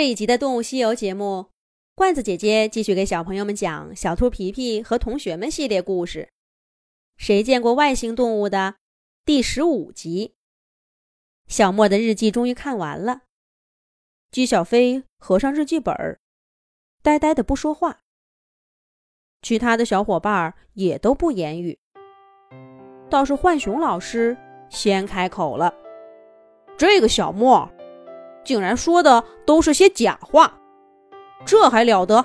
这一集的《动物西游》节目，罐子姐姐继续给小朋友们讲《小兔皮皮和同学们》系列故事。谁见过外星动物的第十五集。小莫的日记终于看完了。姬小飞合上日记本儿，呆呆的不说话。其他的小伙伴也都不言语，倒是浣熊老师先开口了：“这个小莫。”竟然说的都是些假话，这还了得！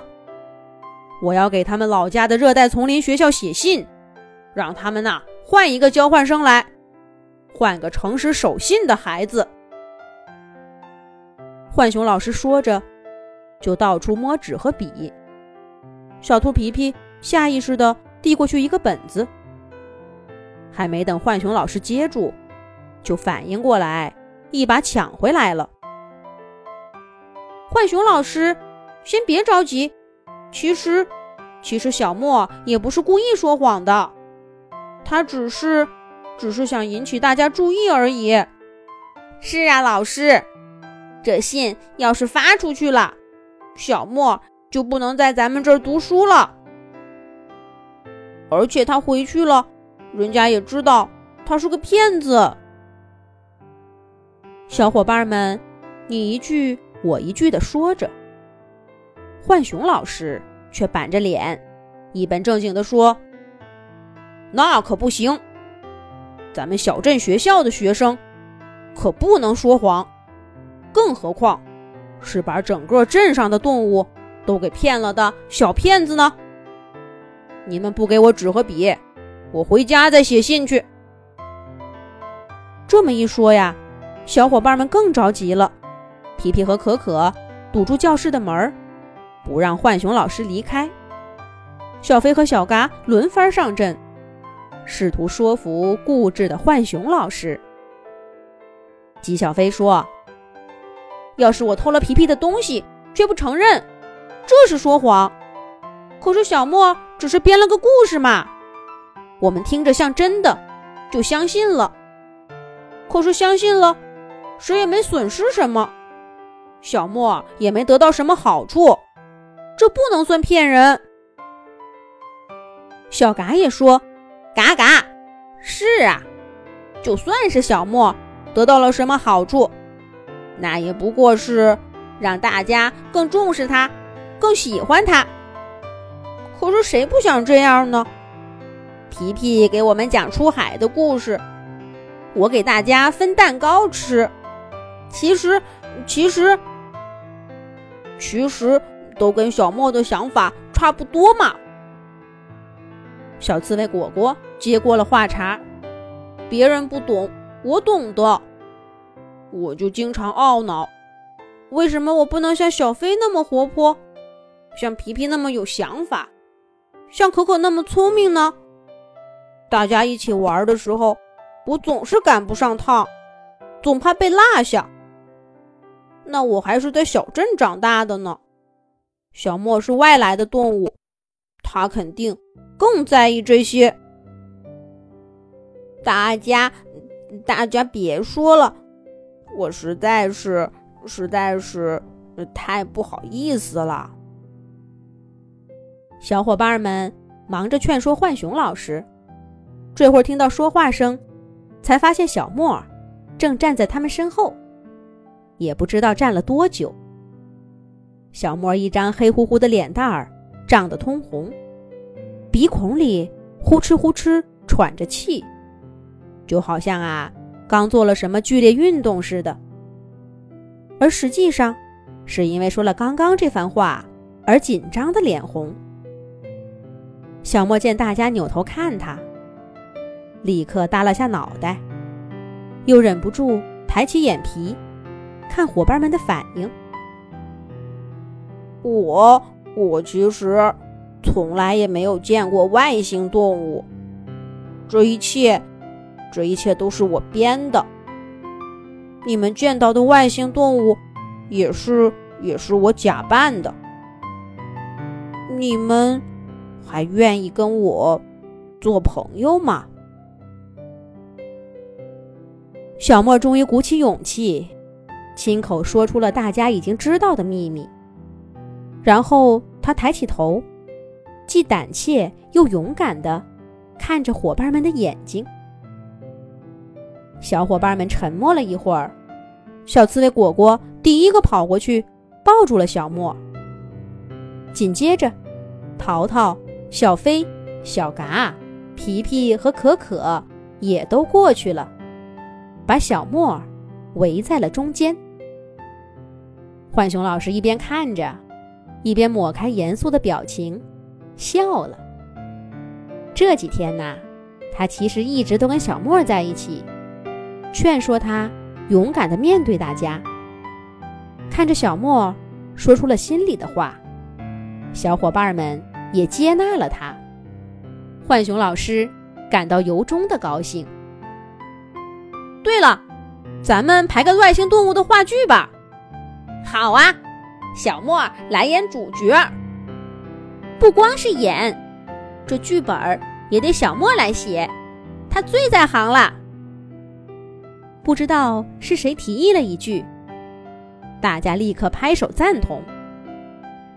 我要给他们老家的热带丛林学校写信，让他们呐换一个交换生来，换个诚实守信的孩子。浣熊老师说着，就到处摸纸和笔。小兔皮皮下意识地递过去一个本子，还没等浣熊老师接住，就反应过来，一把抢回来了。浣熊老师，先别着急。其实，其实小莫也不是故意说谎的，他只是，只是想引起大家注意而已。是啊，老师，这信要是发出去了，小莫就不能在咱们这儿读书了。而且他回去了，人家也知道他是个骗子。小伙伴们，你一句。我一句的说着，浣熊老师却板着脸，一本正经的说：“那可不行，咱们小镇学校的学生可不能说谎，更何况是把整个镇上的动物都给骗了的小骗子呢？你们不给我纸和笔，我回家再写信去。”这么一说呀，小伙伴们更着急了。皮皮和可可堵住教室的门儿，不让浣熊老师离开。小飞和小嘎轮番上阵，试图说服固执的浣熊老师。吉小飞说：“要是我偷了皮皮的东西，却不承认，这是说谎。可是小莫只是编了个故事嘛，我们听着像真的，就相信了。可是相信了，谁也没损失什么。”小莫也没得到什么好处，这不能算骗人。小嘎也说：“嘎嘎，是啊，就算是小莫得到了什么好处，那也不过是让大家更重视他，更喜欢他。可是谁不想这样呢？皮皮给我们讲出海的故事，我给大家分蛋糕吃。其实，其实。”其实都跟小莫的想法差不多嘛。小刺猬果果接过了话茬：“别人不懂，我懂得。我就经常懊恼，为什么我不能像小飞那么活泼，像皮皮那么有想法，像可可那么聪明呢？大家一起玩的时候，我总是赶不上趟，总怕被落下。”那我还是在小镇长大的呢。小莫是外来的动物，他肯定更在意这些。大家，大家别说了，我实在是，实在是太不好意思了。小伙伴们忙着劝说浣熊老师，这会儿听到说话声，才发现小莫正站在他们身后。也不知道站了多久，小莫一张黑乎乎的脸蛋儿涨得通红，鼻孔里呼哧呼哧喘着气，就好像啊刚做了什么剧烈运动似的。而实际上，是因为说了刚刚这番话而紧张的脸红。小莫见大家扭头看他，立刻耷拉下脑袋，又忍不住抬起眼皮。看伙伴们的反应，我我其实从来也没有见过外星动物，这一切这一切都是我编的。你们见到的外星动物也是也是我假扮的。你们还愿意跟我做朋友吗？小莫终于鼓起勇气。亲口说出了大家已经知道的秘密。然后他抬起头，既胆怯又勇敢地看着伙伴们的眼睛。小伙伴们沉默了一会儿，小刺猬果果第一个跑过去抱住了小莫。紧接着，淘淘、小飞、小嘎、皮皮和可可也都过去了，把小莫围在了中间。浣熊老师一边看着，一边抹开严肃的表情，笑了。这几天呐，他其实一直都跟小莫在一起。劝说他勇敢的面对大家。看着小莫说出了心里的话，小伙伴们也接纳了他。浣熊老师感到由衷的高兴。对了，咱们排个外星动物的话剧吧。好啊，小莫来演主角。不光是演，这剧本也得小莫来写，他最在行了。不知道是谁提议了一句，大家立刻拍手赞同。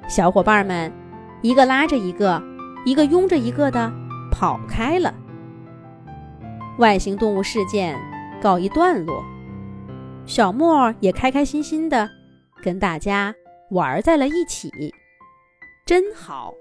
小伙伴们一个拉着一个，一个拥着一个的跑开了。外星动物事件告一段落，小莫也开开心心的跟大家玩在了一起，真好。